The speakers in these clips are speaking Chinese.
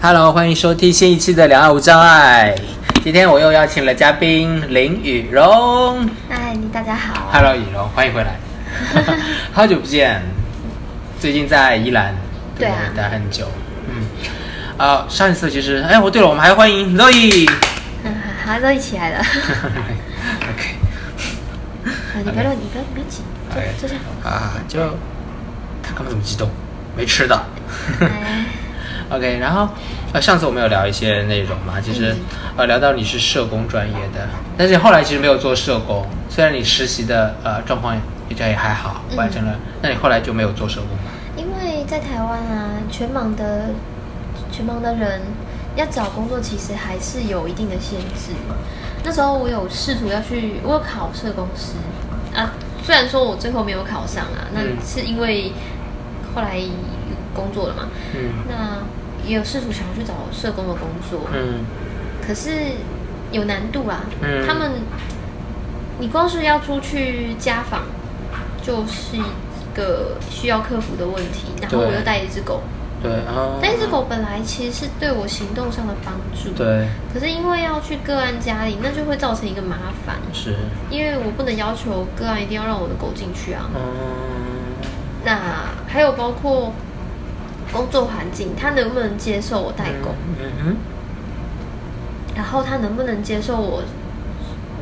Hello，欢迎收听新一期的《两岸无障碍》。今天我又邀请了嘉宾林雨荣。嗨，你大家好。Hello，雨荣，欢迎回来。好久不见，最近在宜兰对啊待很久。嗯，啊、上一次其实，哎，我对了，我们还欢迎 Zoe。嗯，好，都一起来了。OK，啊你不要乱，你不要，你不要急，哎坐坐下。啊，就他干嘛这么激动？没吃的。哎，OK，然后呃，上次我们有聊一些内容嘛，其实、嗯。呃聊到你是社工专业的，但是后来其实没有做社工，虽然你实习的呃状况比较也还好，嗯完成了，那你后来就没有做社工吗？因为在台湾啊，全盲的全盲的人要找工作，其实还是有一定的限制。那时候我有试图要去，我有考社工师啊，虽然说我最后没有考上啊，那嗯。是因为后来工作了嘛，嗯。那也有试图想要去找社工的工作，嗯可是有难度啊。嗯他们，你光是要出去家访，就是一个需要克服的问题。然后我又带一只狗，对啊，那一只狗本来其实是对我行动上的帮助，。对可是因为要去个案家里，那就会造成一个麻烦，是因为我不能要求个案一定要让我的狗进去啊。嗯那还有包括工作环境，他能不能接受我代工？嗯哼然后他能不能接受我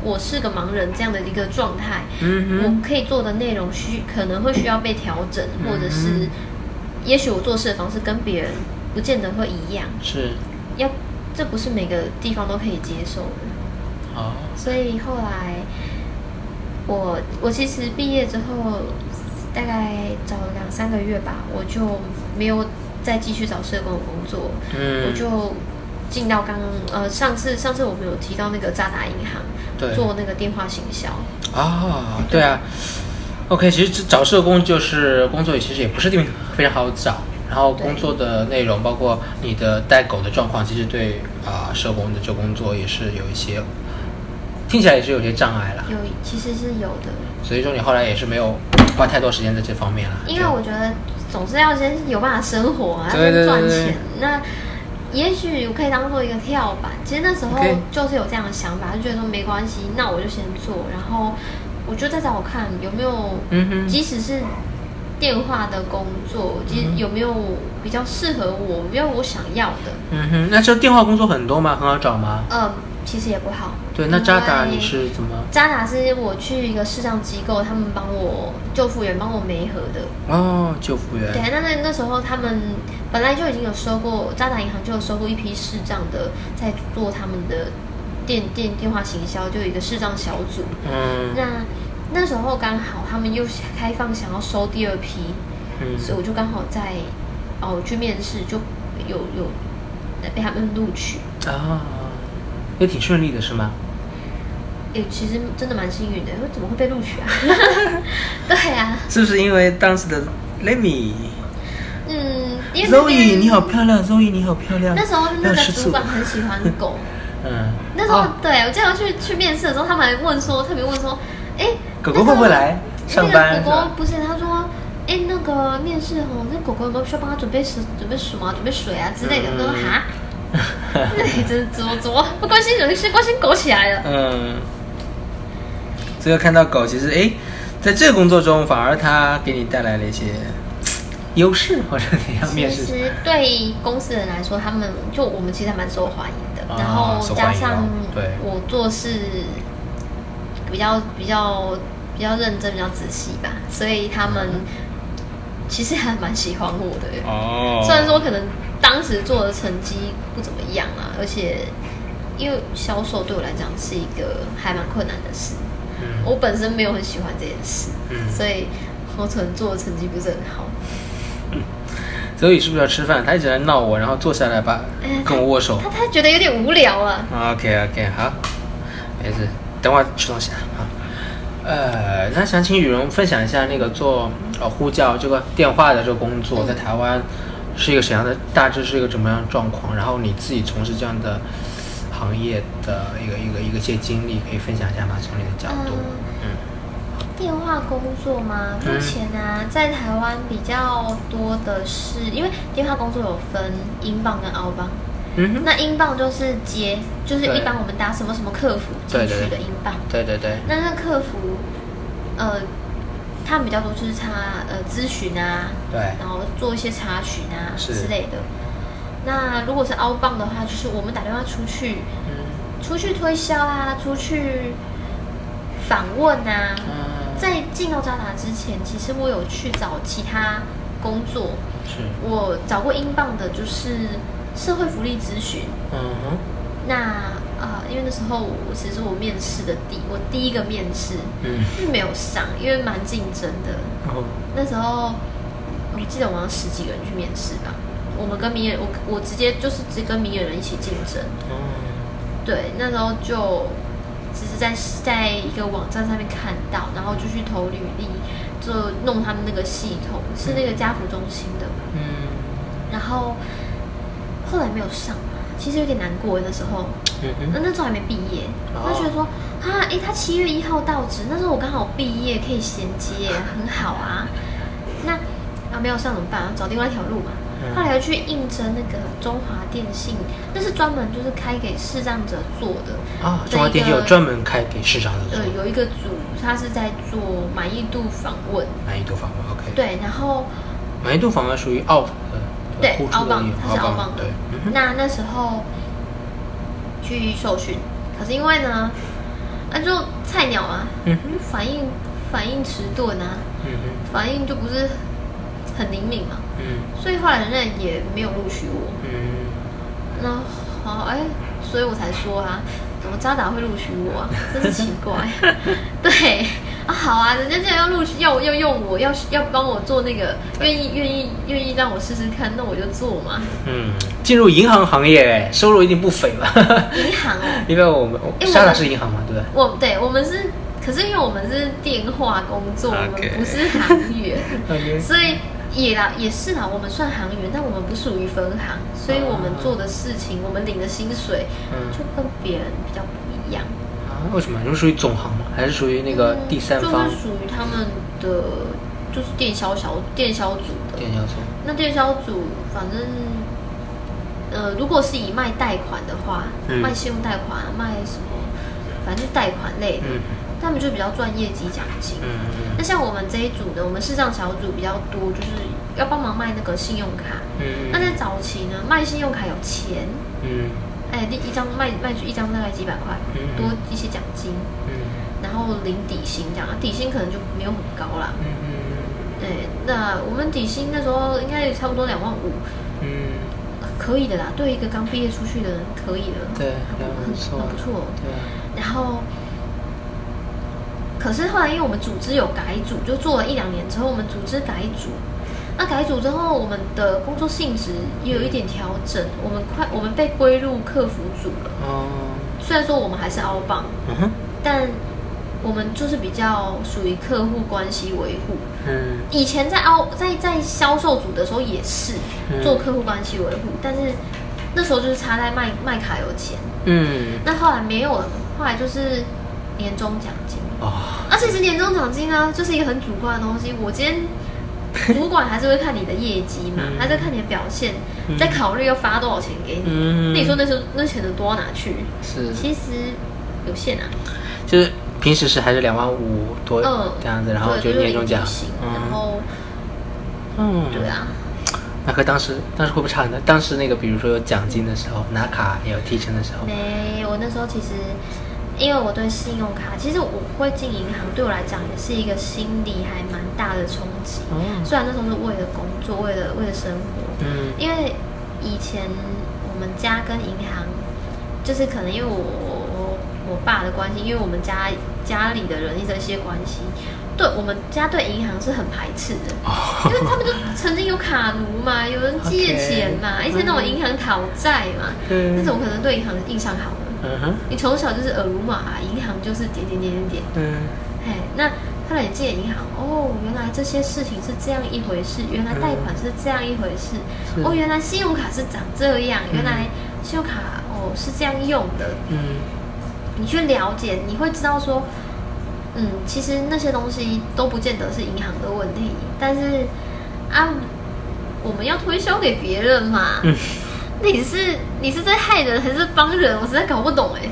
我是个盲人这样的一个状态？我可以做的内容需可能会需要被调整，嗯或者是也许我做事的方式跟别人不见得会一样，是要这不是每个地方都可以接受的。好所以后来我我其实毕业之后大概找了两三个月吧，我就没有再继续找社工的工作，嗯我就进到刚刚呃上次上次我们有提到那个渣打银行对做那个电话行销，啊对啊。OK，其实找社工就是工作，其实也不是定非常好找。然后工作的内容，包括你的带狗的状况，其实对啊、社工的这工作也是有一些，听起来也是有些障碍啦。有其实是有的，所以说你后来也是没有花太多时间在这方面啦。因为我觉得总是要先有办法生活啊，对对对先赚钱。那也许我可以当做一个跳板。其实那时候就是有这样的想法，就觉得说没关系，那我就先做，然后我就再找我看有没有，嗯哼即使是电话的工作，即嗯哼有没有比较适合我，没有我想要的。嗯哼，那这电话工作很多吗？很好找吗？嗯，其实也不好。对，那渣打你是怎么？渣打是我去一个视障机构，他们帮我救护员帮我媒合的。哦，救护员。对，那那那时候他们本来就已经有收过，渣打银行就有收过一批视障的，在做他们的电电电话行销，就有一个视障小组。嗯那那时候刚好他们又开放想要收第二批，嗯所以我就刚好在哦去面试，就有有被他们录取。啊，也挺顺利的是吗？也，其实真的蛮幸运的，我怎么会被录取啊？对啊，是不是因为当时的 Lemmy？嗯，因为那 Zoe 你好漂亮，Zoe 你好漂亮。那时候那个主管很喜欢狗。嗯，那时候、哦对我记得我去去面试的时候，他们还问说，特别问说，哎，狗狗会不会来上班那个狗狗不是，他说，哎，那个面试哦，那狗狗有没有需要帮他准备食、准备什么、准备水啊之类的？嗯我说哈，那 真怎么怎么不关心人，是关心狗起来了。嗯，这个看到狗，其实哎，在这个工作中，反而它给你带来了一些优势，或者你要面试其。实对公司人来说，他们就我们其实还蛮受欢迎的，啊然后加上我做事比较比较比较认真、比较仔细吧，所以他们其实还蛮喜欢我的。哦虽然说可能当时做的成绩不怎么样啊，而且因为销售对我来讲是一个还蛮困难的事，嗯我本身没有很喜欢这件事，嗯所以我可能做的成绩不是很好。所以是不是要吃饭？他一直在闹我，然后坐下来把哎跟我握手。他他觉得有点无聊啊。OK OK，好，没事，等会儿吃东西啊。好，呃，那想请雨荣分享一下那个做呃呼叫这个电话的这个工作，在台湾是一个怎样的，大致是一个怎么样的状况？然后你自己从事这样的行业的一个一个一个些经历，可以分享一下吗？从你的角度，嗯电话工作吗？目前啊，在台湾比较多的是，因为电话工作有分英镑跟澳镑。嗯哼，那英镑就是接，就是一般我们打什么什么客服进去的英镑。对对对，那那客服，呃，他们比较多就是查呃咨询啊，对然后做一些查询啊之类的。那如果是澳镑的话，就是我们打电话出去，嗯出去推销啊，出去访问啊。嗯，在进到渣打之前，其实我有去找其他工作，是，我找过英镑的，就是社会福利咨询。嗯哼，那啊、因为那时候我其实我面试的第我第一个面试，没有上，因为蛮竞争的。哦，那时候我记得我好像十几个人去面试吧，我们跟明眼我我直接就是直接跟明眼人一起竞争。哦，对，那时候就只是在在一个网站上面看到，然后就去投履历，就弄他们那个系统，是那个家福中心的。嗯，然后后来没有上，其实有点难过。那时候，那那时候还没毕业，哦我就觉得说，啊，诶，他七月一号到职，那时候我刚好毕业，可以衔接，很好啊。那啊没有上怎么办？找另外一条路嘛。嗯后来又去应征那个中华电信，那是专门就是开给视障者做的。啊，中华电信有专门开给市场的做呃，有一个组，他是在做满意度访问，满意度访问，OK，，对，然后满意度访问属于澳的，对澳棒的业，它是澳棒的，嗯，那那时候去受训，可是因为呢，那就菜鸟啊，嗯反应反应迟钝啊，嗯，反应就不是很灵敏嘛，嗯所以后来人家也没有录取我。嗯，那好，哎，所以我才说啊，怎么渣打会录取我啊？真是奇怪。对啊，好啊，人家既然要录取，要要用我，要要帮我做那个，愿意愿意愿意让我试试看，那我就做嘛。嗯，进入银行行业，哎，收入一定不菲吧？银行哦，因为我们因为我沙达是银行嘛，对不对？我对我们是，可是因为我们是电话工作，我们不是行员 所以也啦也是啦，我们算行员，但我们不属于分行，所以我们做的事情，我们领的薪水嗯就跟别人比较不一样。啊，为什么？你是属于总行吗？还是属于那个第三方嗯就是属于他们的，就是电销小电销组的。电销组？那电销组反正，呃，如果是以卖贷款的话，嗯卖信用贷款，卖什么，反正就贷款类的，嗯他们就比较赚业绩奖金。嗯那像我们这一组呢，我们视障小组比较多，就是要帮忙卖那个信用卡。嗯那在早期呢，卖信用卡有钱，嗯哎，第一张卖卖出一张大概几百块，嗯多一些奖金。嗯然后领底薪这样，啊底薪可能就没有很高啦。嗯对，那我们底薪那时候应该也差不多两万五，嗯呃可以的啦。对一个刚毕业出去的人，可以的，对很不错很不错。对啊，然后，可是后来因为我们组织有改组，就做了一两年之后，我们组织改组。那改组之后，我们的工作性质也有一点调整，我们快我们被归入客服组了。哦，虽然说我们还是澳棒，嗯哼，但我们就是比较属于客户关系维护。嗯以前在澳在在销售组的时候也是嗯做客户关系维护，但是那时候就是差在卖卖卡有钱，嗯，那后来没有了，后来就是年终奖金。哦，而其实年终奖金呢，就是一个很主观的东西。我今天 主管还是会看你的业绩嘛，嗯。还是看你的表现，嗯。再考虑要发多少钱给你。嗯。那你说那时候那钱能多哪去？是，其实有限啊。就是平时是还是两万五多嗯，这样子，然后就年终奖。然嗯。后嗯，对啊，那和当时当时会不会差很多？当时那个比如说有奖金的时候，拿卡也有提成的时候，没，我那时候其实，因为我对信用卡，其实我会进银行，对我来讲也是一个心理还蛮大的冲击。哦。虽然那时候是为了工作，为了为了生活，嗯。因为以前我们家跟银行，就是可能因为我我我我爸的关系，因为我们家家里的人这些关系，对我们家对银行是很排斥的。因为他们就曾经有卡奴嘛，有人借钱嘛一些那种银行讨债嘛，对。那种可能对银行印象好了。嗯哼，你从小就是耳濡目染，银行就是点点点点点，嗯。哎，那后来你进了银行，哦，原来这些事情是这样一回事，原来贷款是这样一回事，是哦，原来信用卡是长这样，原来信用卡哦是这样用的，嗯。你去了解，你会知道说，嗯，其实那些东西都不见得是银行的问题，但是啊，我们要推销给别人嘛。嗯，你是你是在害人还是帮人？我实在搞不懂哎。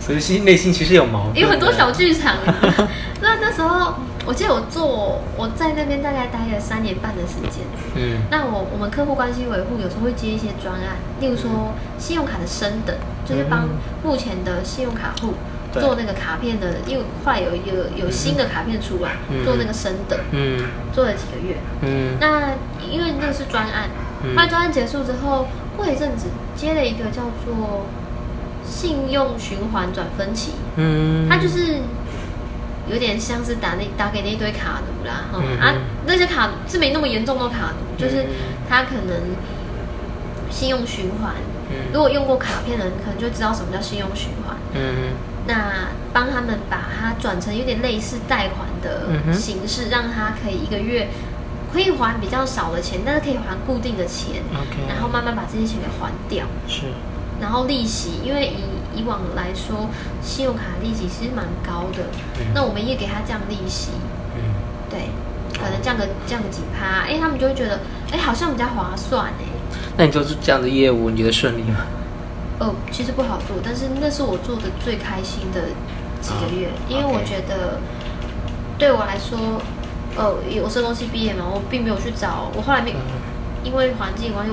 所以心内心其实有矛盾，有很多小剧场。那那时候，我记得我做我在那边大概待了三年半的时间。嗯，那我我们客户关系维护有时候会接一些专案，例如说信用卡的升等，就是帮目前的信用卡户做那个卡片的，因为后来有有有新的卡片出来，做那个升等，嗯，做了几个月，嗯，那因为那个是专案，那专案结束之后，过一阵子接了一个叫做。信用循环转分期，嗯，它就是有点像是打那打给那一堆卡奴啦，哈。啊，那些卡是没那么严重的卡奴，就是他可能信用循环，如果用过卡片的人可能就知道什么叫信用循环，嗯，那帮他们把它转成有点类似贷款的形式，让他可以一个月可以还比较少的钱，但是可以还固定的钱然后慢慢把这些钱给还掉，是。然后利息，因为以以往来说，信用卡利息其实蛮高的。那我们也给他降利息，嗯，对，可能降个降个几趴，哎，他们就会觉得，哎，好像比较划算哎。那你做这样的业务，你觉得顺利吗？哦，其实不好做，但是那是我做的最开心的几个月，因为我觉得对我来说，呃，有社工系毕业嘛，我并没有去找，我后来没因为环境关系。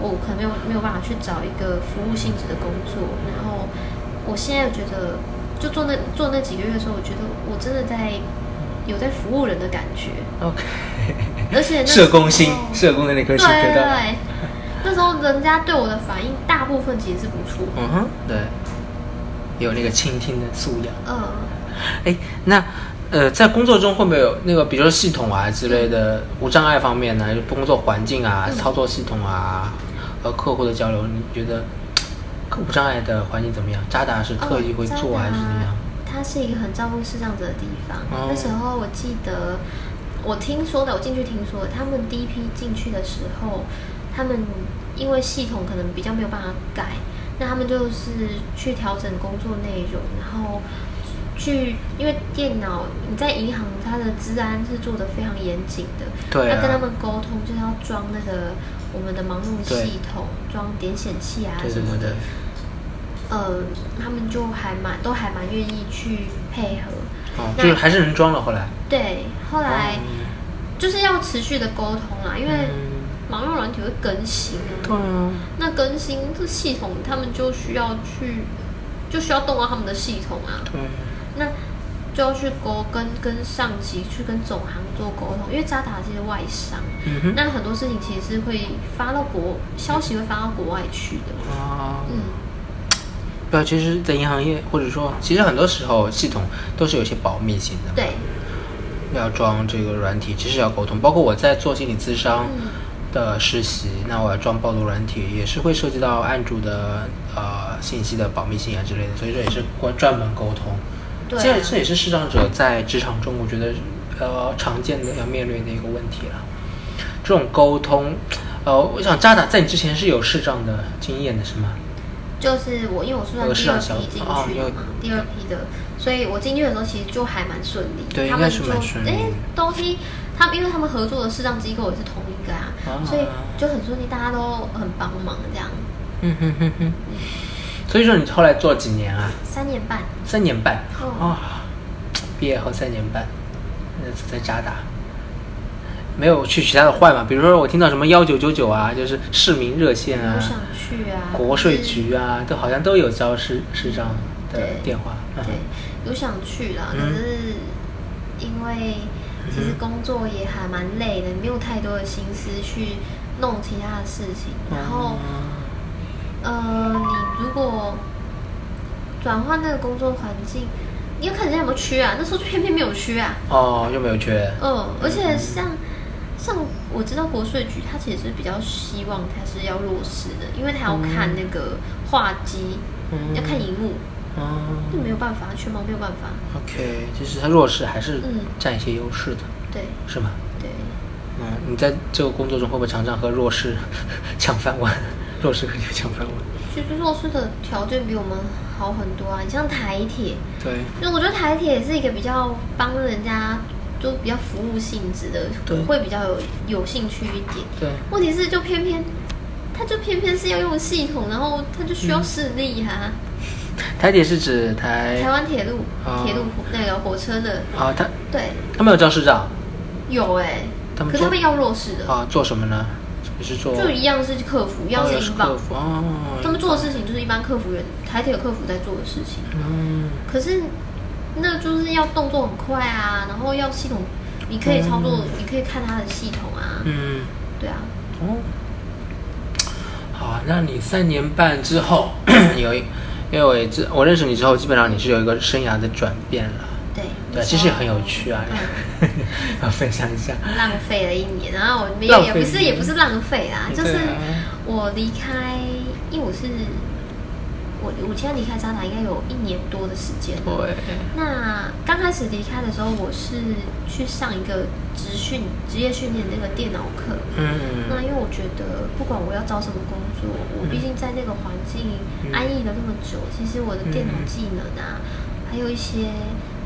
我可能没有没有办法去找一个服务性质的工作，然后我现在觉得，就做那做那几个月的时候，我觉得我真的在有在服务人的感觉。OK，而且 社工心，社工的那颗心，对对。那时候人家对我的反应，大部分其实是不错。嗯哼，对，有那个倾听的素养。嗯，哎，那呃，在工作中会不会有那个，比如说系统啊之类的无障碍方面呢？工作环境啊，操作系统啊？和客户的交流，你觉得无障碍的环境怎么样？渣打是特意会做还是怎么样？它是一个很照顾视障者的地方。那时候我记得，我听说的，我进去听说，他们第一批进去的时候，他们因为系统可能比较没有办法改，那他们就是去调整工作内容，然后去因为电脑你在银行，它的治安是做的非常严谨的，对，要跟他们沟通，就是要装那个。我们的盲路系统装点显器啊什么的，呃，他们就还蛮都还蛮愿意去配合，哦，就是还是能装了。后来。对，后来就是要持续的沟通啊，因为盲路软体会更新啊，对啊，那更新这系统，他们就需要去就需要动到他们的系统啊，对，那。就要去沟跟跟上级去跟总行做沟通，因为渣打这些外商，那很多事情其实是会发到国消息会发到国外去的。啊，嗯，对，其实，在银行业或者说，其实很多时候系统都是有些保密性的。对，要装这个软体，其实要沟通。包括我在做心理咨商的实习，那我要装暴露软体，也是会涉及到案主的呃信息的保密性啊之类的，所以这也是关专门沟通。这这也是视障者在职场中，我觉得，呃，常见的要面临的一个问题了。这种沟通，呃，我想扎达在你之前是有视障的经验的是吗？就是我，因为我是第二批进去嘛，第二批的，所以我进去的时候其实就还蛮顺利。对，应该是蛮顺利。哎，东西他们因为他们合作的视障机构也是同一个啊，所以就很顺利，大家都很帮忙这样。嗯哼哼哼。所以说你后来做了几年啊？三年半。三年半啊！毕业后三年半，那是在渣打，没有去其他的换嘛？比如说我听到什么幺九九九啊，就是市民热线啊，想去啊，国税局啊，都好像都有招市市长的电话。对，有想去啦，可是因为其实工作也还蛮累的，没有太多的心思去弄其他的事情，然后。呃，你如果转换那个工作环境，你要看人家有没有缺啊。那时候就偏偏没有缺啊。哦，又没有缺。嗯，而且像像我知道国税局，他其实是比较希望他是要弱势的，因为他要看那个画机，要看荧幕。哦。那没有办法，全盲没有办法。OK，就是他弱势还是占一些优势的。对。是吗？对。嗯，你在这个工作中会不会常常和弱势 抢饭碗？弱势可以讲范围。其实弱势的条件比我们好很多啊，你像台铁，对，因为我觉得台铁是一个比较帮人家，就比较服务性质的对，会比较有有兴趣一点。对，问题是就偏偏，他就偏偏是要用系统，然后他就需要视力啊。台铁是指台台湾铁路哦。铁路那个火车的，啊，他对，他们有教师长？有哎、他们做可他们要弱势的，啊，做什么呢？也是做就一样是客服，一样哦是英镑。哦。他们做的事情就是一般客服员台铁客服在做的事情，嗯。可是那就是要动作很快啊，然后要系统，你可以操作，你可以看他的系统啊，嗯。对啊，哦，好啊，那你三年半之后 有一，因为我也知我认识你之后，基本上你是有一个生涯的转变了。对，其实也很有趣啊，嗯 要分享一下。浪费了一年，然后我也浪费也不是也不是浪费啊，就是我离开，因为我是我我现在离开渣打应该有一年多的时间了。对，那刚开始离开的时候，我是去上一个职训职业训练那个电脑课。嗯。那因为我觉得，不管我要找什么工作，我毕竟在那个环境安逸了那么久，其实我的电脑技能啊，还有一些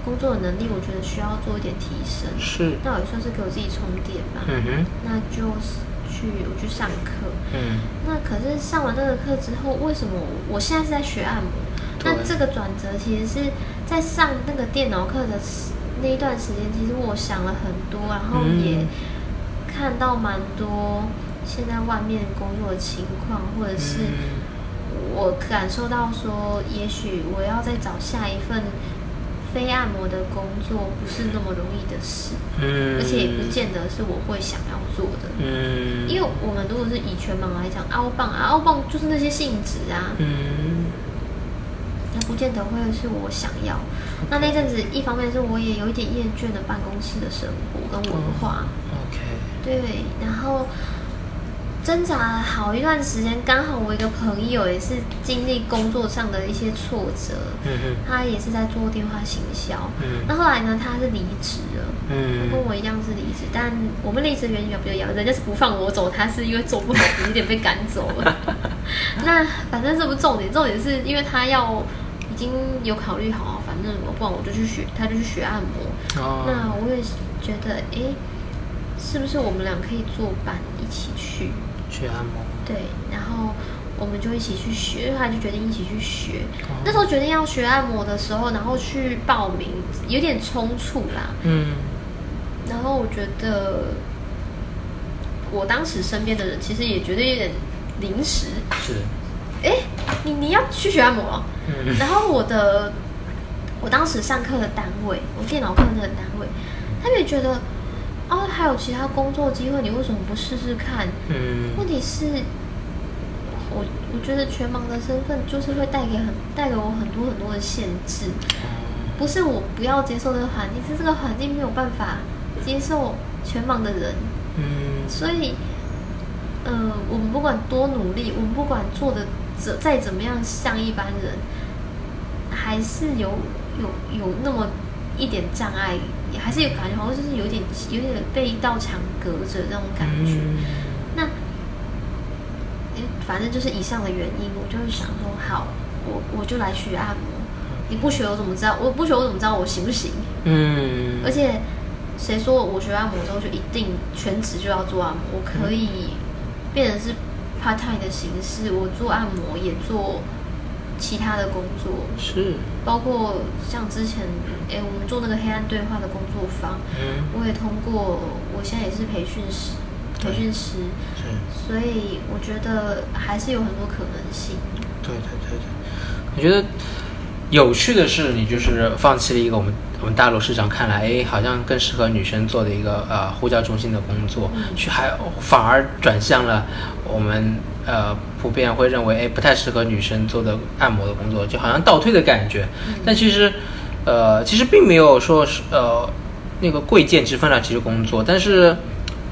工作的能力，我觉得需要做一点提升。是，那我也算是给我自己充电吧。嗯哼，那就是去我去上课。嗯那可是上完那个课之后，为什么我现在是在学按摩？那这个转折其实是在上那个电脑课的那一段时间，其实我想了很多，然后也嗯看到蛮多现在外面工作的情况，或者是嗯我感受到说，也许我要再找下一份非按摩的工作，不是那么容易的事，嗯，而且也不见得是我会想要做的。嗯，因为我们如果是以全盲来讲，凹棒啊，凹棒就是那些性质啊，嗯。那不见得会是我想要。那那阵子，一方面是我也有一点厌倦了办公室的生活跟文化，，OK，对，然后挣扎了好一段时间，刚好我一个朋友也是经历工作上的一些挫折，嗯哼，他也是在做电话行销，嗯那后来呢，他是离职了。嗯跟我一样是离职，但我们离职原因比较一样，人家是不放我走，他是因为做不好，有点被赶走了。那反正这不重点，重点是因为他要已经有考虑好，反正我不然我就去学，他就去学按摩。哦，那我也觉得，哎，是不是我们俩可以作伴一起去？去按摩，对，然后我们就一起去学，后来就决定一起去学。哦那时候决定要学按摩的时候，然后去报名，有点冲突啦。嗯然后我觉得，我当时身边的人其实也觉得有点临时。是，哎，你你要去学按摩了？嗯然后我的，我当时上课的单位，我电脑课那个单位，他们也觉得，哦，还有其他工作机会，你为什么不试试看？嗯问题是，我我觉得全盲的身份就是会带给很带给我很多很多的限制。不是我不要接受这个环境，是这个环境没有办法接受全盲的人，嗯所以，呃，我们不管多努力，我们不管做的怎再怎么样像一般人，还是有有有那么一点障碍，也还是有感觉好像就是有点有点被一道墙隔着那种感觉。嗯那，诶反正就是以上的原因，我就是想说，好，我我就来学按摩。你不学我怎么知道？我不学我怎么知道我行不行？嗯，而且谁说我学按摩之后就一定全职就要做按摩？我可以变成是 part time 的形式，我做按摩也做其他的工作，是，包括像之前诶我们做那个黑暗对话的工作坊，嗯。我也通过，我现在也是培训师，培训师，所以我觉得还是有很多可能性。对对对对，我觉得有趣的是，你就是放弃了一个我们我们大陆市场看来，哎，好像更适合女生做的一个呃呼叫中心的工作，去还反而转向了我们呃普遍会认为哎不太适合女生做的按摩的工作，就好像倒退的感觉。但其实呃其实并没有说是呃那个贵贱之分了，其实工作，但是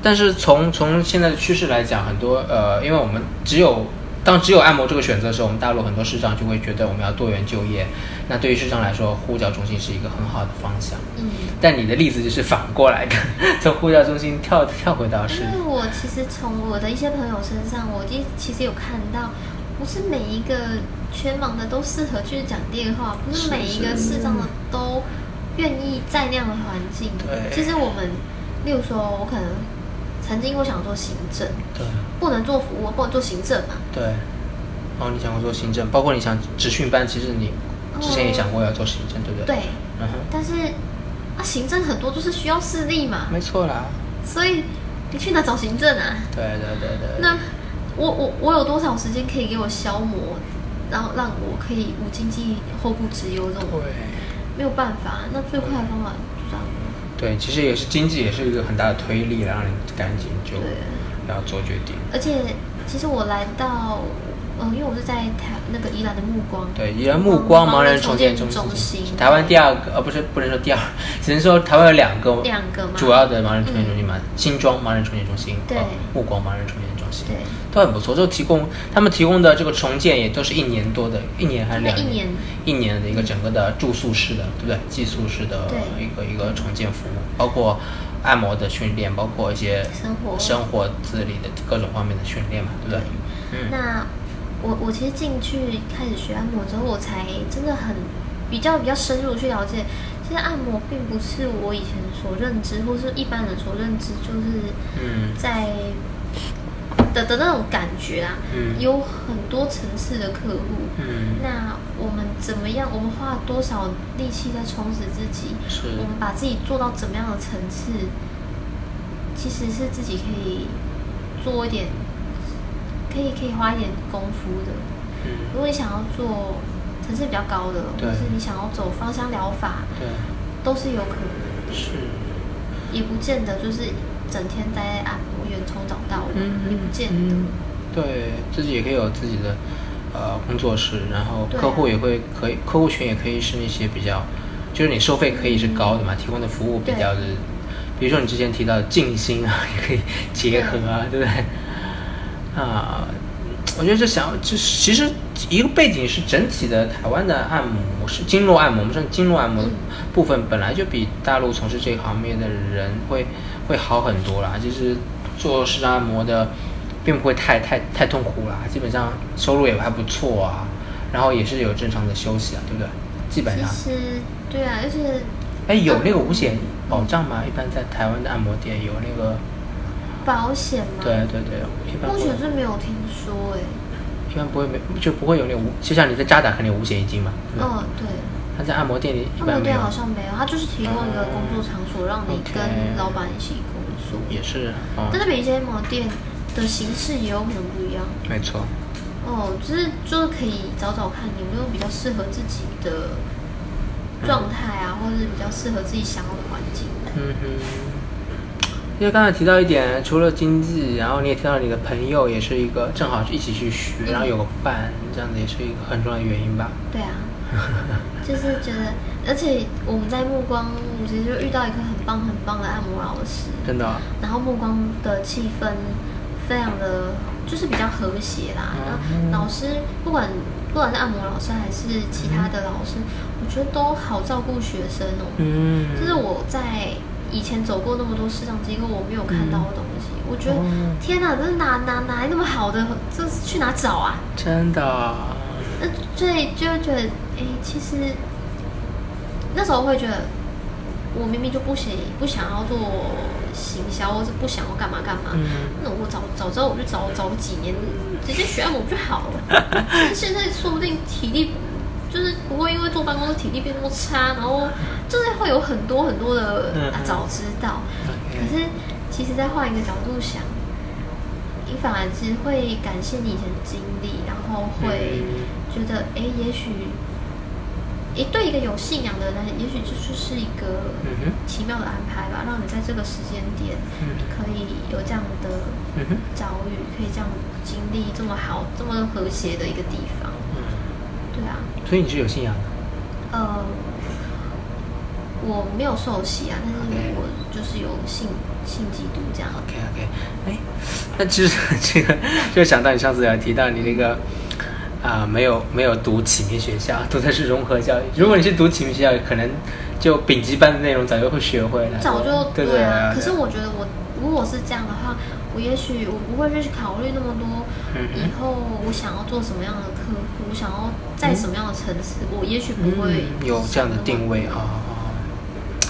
但是从从现在的趋势来讲，很多呃，因为我们只有当只有按摩这个选择的时候，我们大陆很多市长就会觉得我们要多元就业。那对于市场来说，呼叫中心是一个很好的方向。嗯，但你的例子就是反过来的，从呼叫中心跳跳回到是因。为我其实从我的一些朋友身上，我一其实有看到，不是每一个全盲的都适合去讲电话，不是是每一个是视障的都愿意在那样的环境。对其实我们，例如说，我可能曾经我想做行政，对不能做服务，不能做行政嘛。对。哦，你想过做行政，包括你想职训班，其实你之前也想过要做行政，对不对？对，嗯哼，但是啊，行政很多都是需要视力嘛，没错啦。所以你去哪找行政啊？对对对对。那我我我有多少时间可以给我消磨，然后让我可以无经济后顾之忧这种？对没有办法，那最快的方法就这样。对，其实也是经济也是一个很大的推力，让你赶紧就要做决定。而且其实我来到，嗯、因为我是在台那个宜兰的目光，对，宜兰目光盲人重建中中心台湾第二个，呃，不是不能说第二，只能说台湾有两个两个嘛主要的盲人重建中心嘛，新庄盲人重建中心，对。和目光盲人重建对，都很不错。就提供他们提供的这个重建也都是一年多的，一年还是两年一年一年的一个整个的住宿式的，对不对？寄宿式的一个一个重建服务，包括按摩的训练，包括一些生活生活自理的各种方面的训练嘛，对不对？嗯，那我我其实进去开始学按摩之后，我才真的很比较比较深入去了解，其实按摩并不是我以前所认知，或是一般人所认知，就是嗯在的的那种感觉啊，嗯有很多层次的客户。嗯那我们怎么样？我们花了多少力气在充实自己？是我们把自己做到怎么样的层次？其实是自己可以做一点，可以可以花一点功夫的。嗯如果你想要做层次比较高的，或对是你想要走芳香疗法，对都是有可能的，是。也不见得就是整天待在按摩院从早到晚，嗯也不见得。嗯对自己也可以有自己的呃工作室，然后客户也会可以，客户群也可以是那些比较，就是你收费可以是高的嘛，提供的服务比较是，比如说你之前提到的静心啊，也可以结合啊，对不对？啊，我觉得这想这其实一个背景是整体的台湾的按摩是经络按摩，我们说经络按摩嗯部分本来就比大陆从事这一行业的人会会好很多啦。其实做时尚按摩的并不会太太太痛苦啦，基本上收入也还不错啊，然后也是有正常的休息啊，对不对？基本上，其实对啊，而且哎，有那个五险保障吗？一般在台湾的按摩店有那个，保险吗，对对对，一般目前是没有听说哎、一般不会没就不会有那个无，就像你在渣打肯定有五险一金嘛，嗯？哦，对，他在按摩店里一按摩店般，好像没有，他就是提供一个工作场所，让你跟老板一起也是哦，但是每一间按摩店的形式也有可能不一样。没错，哦，就是就是可以找找看有没有比较适合自己的状态啊，或者是比较适合自己想要的环境。嗯哼。因为刚才提到一点，除了经济，然后你也提到你的朋友也是一个正好一起去学，然后有个伴，这样子也是一个很重要的原因吧。对啊，就是觉得，而且我们在目光，我其实就遇到一个很棒很棒的按摩老师，真的哦、然后目光的气氛非常的，就是比较和谐啦。嗯那老师不管不管是按摩老师还是其他的老师，我觉得都好照顾学生哦。嗯，就是我在以前走过那么多市场机构，我没有看到的东西。我觉得、哦天哪，这是哪哪哪来那么好的？这是去哪找啊？真的哦，那所以就觉得，哎、其实那时候会觉得，我明明就不想不想要做行销，或是不想要干嘛干嘛。嗯那我早早知道我就早早几年，直接学按摩不就好了？现在说不定体力就是不会因为坐办公室体力变那么差，然后就是会有很多很多的、早知道。可是其实再换一个角度想，你反而是会感谢你以前的经历，然后会嗯觉得，哎、也许，诶，对一个有信仰的人，也许这就是一个奇妙的安排吧，让你在这个时间点嗯。可以有这样的遭遇，可以这样经历这么好、这么和谐的一个地方。嗯，对啊，所以你是有信仰的，呃，我没有受洗啊，但是我就是有信信基督这样。OK OK，哎，那其实这个就想到你上次有提到你那个啊、没有没有读启明学校，读的是融合教育。如果你是读启明学校，可能就丙级班的内容早就会学会了。早就对对啊，对可是我觉得我如果是这样的话，我也许我不会去考虑那么多以后我想要做什么样的客户，我想要在什么样的城市，我也许不会、嗯、有这样的定位啊。哦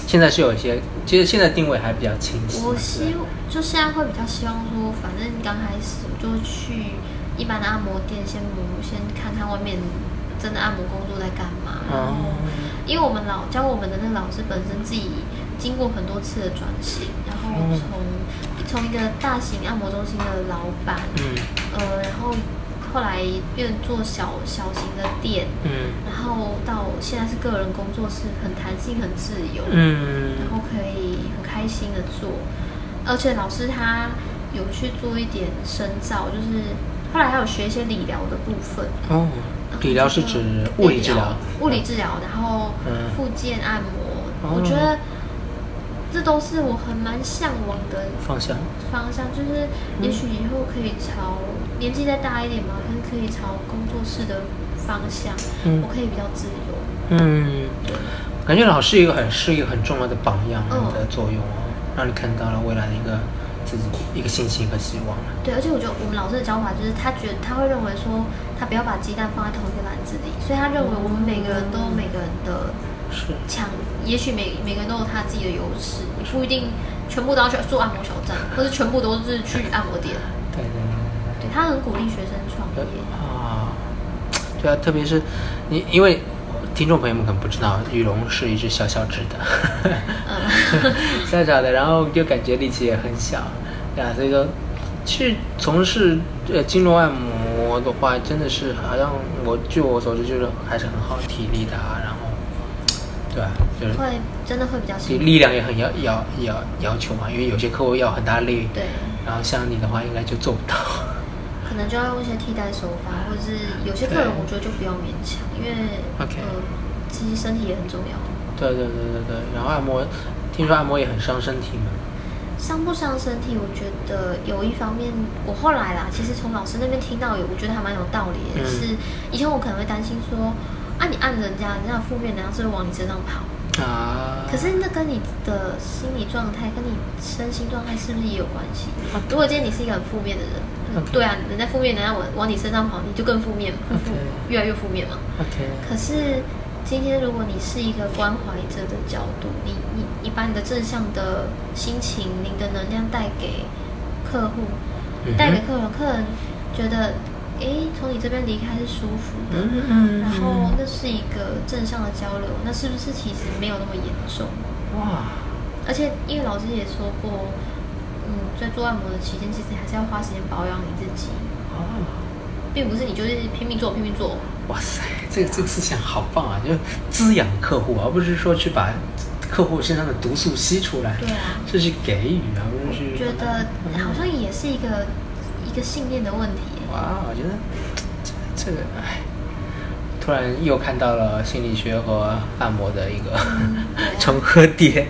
现在是有一些，其实现在定位还比较清晰。我希就现在会比较希望说，反正刚开始我就去一般的按摩店先不，先看看外面真的按摩工作在干嘛。然后，哦。因为我们老教我们的那个老师本身自己经过很多次的转型，然后从、从一个大型按摩中心的老板，嗯。呃，然后后来变做小小型的店，嗯。然后到现在是个人工作室，很弹性、很自由。嗯。然后可以很开心的做，而且老师他有去做一点深造，就是后来还有学一些理疗的部分。哦，理疗是指物理治疗，物理治疗，然后嗯。复健按摩，哦。我觉得这都是我很蛮向往的方向。方向，就是也许以后可以朝年纪再大一点嘛，可以朝工作室的方向，嗯。我可以比较自由。嗯，感觉老师一个很是一个很重要的榜样嗯。的作用哦，让你看到了未来的一个自己一个信心和希望了。对，而且我觉得我们老师的教法就是，他觉得他会认为说，他不要把鸡蛋放在同一个篮子里，所以他认为我们每个人都有每个人的是，强，也许每每个人都有他自己的优势，你不一定全部都要去做按摩小站，或者全部都是去按摩店。对对对对他很鼓励学生创对业。啊，对啊，特别是你，因为听众朋友们可能不知道，羽绒是一只小小只的，嗯 小小的，然后就感觉力气也很小，对啊，所以说去从事呃经络按摩的话，真的是好像我据我所知，就是还是很耗体力的啊，然后对吧、就是会真的会比较辛苦。力量也很要要要要求嘛，因为有些客户要很大力，对，然后像你的话，应该就做不到。可能就要用一些替代手法，或者是有些客人我觉得就不要勉强，因为 OK 呃，其实身体也很重要。对对对对对，然后按摩，听说按摩也很伤身体嘛。伤不伤身体？我觉得有一方面，我后来啦，其实从老师那边听到有，我觉得还蛮有道理的。嗯是以前我可能会担心说，啊，你按人家，人家的负面能量是会往你身上跑。啊，可是那跟你的心理状态，跟你身心状态是不是也有关系？如果今天你是一个很负面的人对啊，人家负面能量往往你身上跑，你就更负面，嘛越来越负面嘛。OK，可是今天如果你是一个关怀者的角度，你你你把你的正向的心情、你的能量带给客户，带给客人，客人觉得，诶，从你这边离开是舒服的，嗯嗯然后那是一个正向的交流，那是不是其实没有那么严重？哇，而且因为老师也说过，嗯，在做按摩的期间，其实还是要花时间保养你自己，哦，并不是你就是拼命做拼命做。哇塞，这个这个思想好棒啊！就滋养客户，而不是说去把客户身上的毒素吸出来，对啊这是给予啊，不是去。觉得好像也是一个一个信念的问题。哇，我觉得这这个，哎，突然又看到了心理学和按摩的一个、重合点。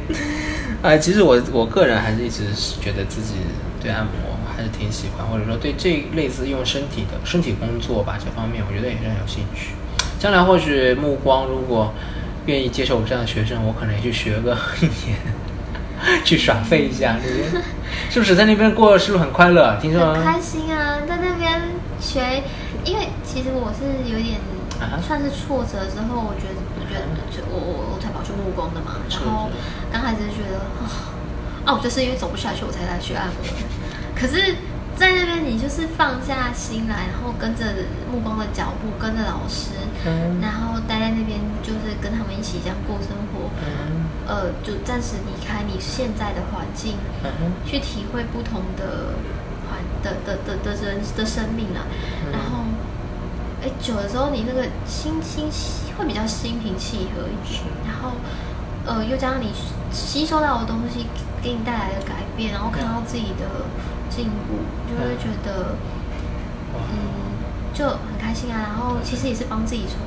啊，其实我我个人还是一直是觉得自己对按摩还是挺喜欢，或者说对这类似用身体的身体工作吧这方面，我觉得也是很有兴趣。将来或许目光如果愿意接受我这样的学生，我可能也去学个一年，去耍废一下？是不是在那边过是不是很快乐？听说很开心啊，在那边学，因为其实我是有点啊算是挫折之后，我觉得我觉得就我我我才跑去木工的嘛，然后刚开始就觉得啊，啊，我就是因为走不下去，我才来学按摩的。可是，在那边你就是放下心来，然后跟着木工的脚步，跟着老师，嗯然后待在那边，就是跟他们一起这样过生活。嗯呃，就暂时离开你现在的环境，嗯去体会不同的环的的的的人的生命啦。嗯然后，哎，久的时候你那个心心会比较心平气和一点。然后，呃，又加上你吸收到的东西给你带来的改变，然后看到自己的进步，就会觉得，嗯，就很开心啊。然后其实也是帮自己重，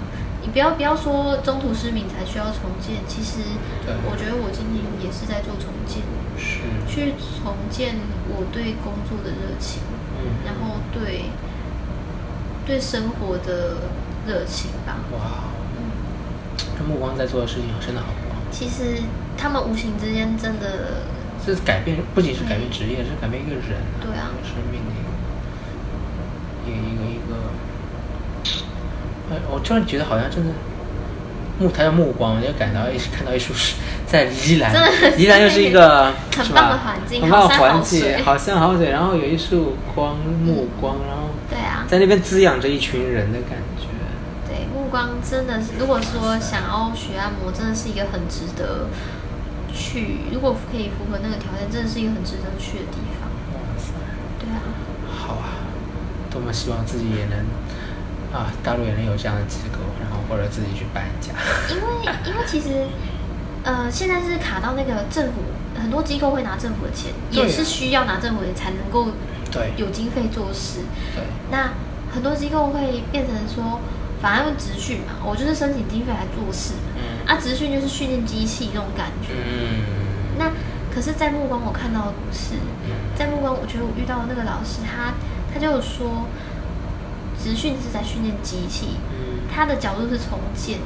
你不要不要说中途失明才需要重建，其实对。我觉得我今年也是在做重建，是，去重建我对工作的热情，嗯，然后对对生活的热情吧。哇，嗯，这目光在做的事情真的好棒，其实他们无形之间真的，这是改变，不仅是改变职业，是改变一个人、对啊一个生命的一个一个一个一个。哎，我突然觉得好像真的。木台的目光，就感到一看到一束是在宜兰宜兰又是一个 很棒的环境很棒的环境，水好山好水，然后有一束光目光，然后对啊，在那边滋养着一群人的感觉。对，目光真的是，如果说想要学按摩，真的是一个很值得去，如果可以符合那个条件，真的是一个很值得去的地方。哇塞！对啊，好啊，多么希望自己也能啊，大陆也能有这样的机构，或者自己去办一家。因为因为其实，呃，现在是卡到那个政府，很多机构会拿政府的钱，啊也是需要拿政府的才能够对有经费做事。对，那很多机构会变成说，反而用职训嘛，我就是申请经费来做事。嗯啊，职训就是训练机器这种感觉。嗯，那可是，在目光我看到的不是，嗯在目光我觉得我遇到的那个老师，他他就说，职训是在训练机器，嗯他的角度是重建，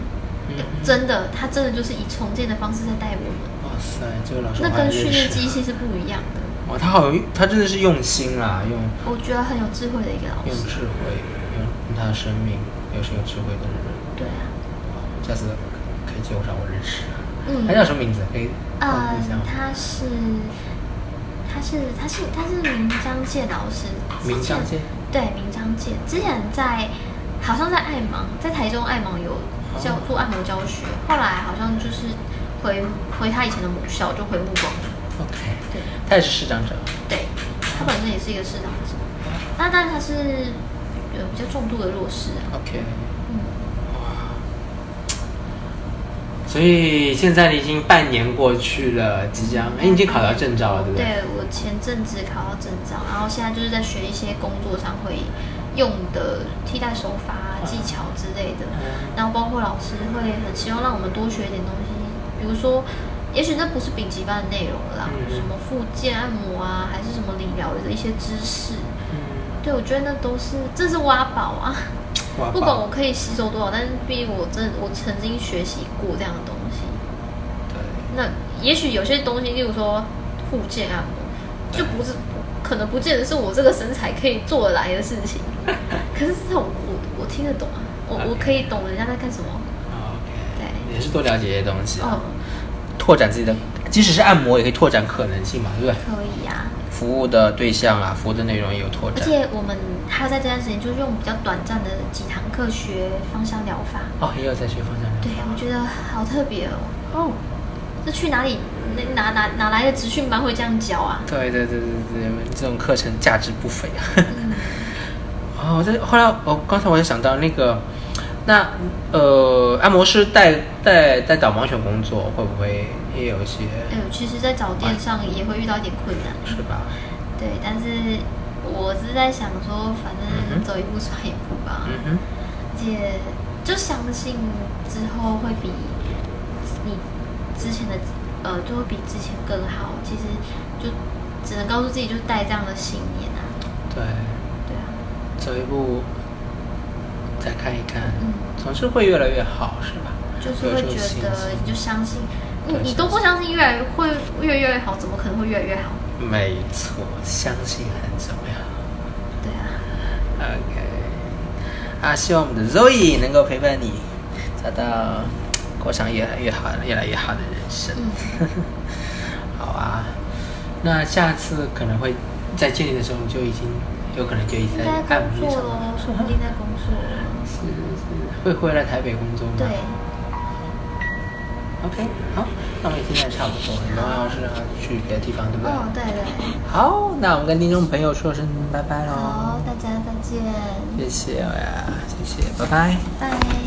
嗯真的，他真的就是以重建的方式在带我们，哇塞，这个老师那跟训练机器是不一样的。哇，他好有，他真的是用心啦，用我觉得很有智慧的一个老师用。智慧，用用他的生命，又是有智慧的人。对啊，下次可以介绍我认识。嗯他叫什么名字？可以呃他是他是他是他是明章介老师，明章介之前对明章介，之前在好像在爱芒，在台中爱芒有教做按摩教学，后来好像就是回回他以前的母校，就回目光。OK，对他也是视障者。对，他本身也是一个视障者，那但他是有比较重度的弱视啊。OK，嗯，哇，所以现在已经半年过去了，即将哎，已经考到证照了，对不对？对我前阵子考到证照，然后现在就是在学一些工作上会用的替代手法啊、技巧之类的。嗯然后包括老师会很希望让我们多学一点东西，比如说，也许那不是丙级班的内容啦，嗯什么复健按摩啊，还是什么理疗的一些知识。嗯，对，我觉得那都是这是挖宝啊！不管我可以吸收多少，但是毕竟我真我曾经学习过这样的东西。对，那也许有些东西，例如说复健按摩，就不是可能不见得是我这个身材可以做得来的事情。可是这种我我听得懂啊，我我可以懂人家在干什么。对也是多了解一些东西啊，嗯，拓展自己的，即使是按摩也可以拓展可能性嘛，对不对？可以呀、服务的对象啊，服务的内容也有拓展而。且我们还有在这段时间，就是用比较短暂的几堂课学芳香疗法。哦，也有在学方向对，我觉得好特别哦。哦，这去哪里？那哪哪哪来的职训班会这样教啊？对对对对对，这种课程价值不菲啊。嗯，哦，我在后来我刚才我也想到那个，那呃，按摩师带带带导盲犬工作会不会也有一些哎呦，其实，在找店上也会遇到一点困难。是吧？对，但是我是在想说，反正走一步算一步吧。嗯哼，而且就相信之后会比你之前的呃，就会比之前更好。其实就只能告诉自己，就带这样的信念啊。对，走一步再看一看，嗯总是会越来越好，是吧？就是会觉得你就相信，你你都不相信越来越会越来越好，怎么可能会越来越好？没错，相信很重要。对啊，OK，啊，希望我们的 Zoe 能够陪伴你，找到过上越来越好、越来越好的人生。嗯 好啊，那下次可能会在见你的时候，你就已经有可能就已经应该在按摩上工作喽，说不定在工作了。是是，会回来台北工作吗？对，OK，好，那我们现在差不多，你刚刚是要去别的地方，对不对？哦，对对，好，那我们跟听众朋友说声拜拜喽。好，大家再见，谢谢呀，谢谢，拜拜。拜。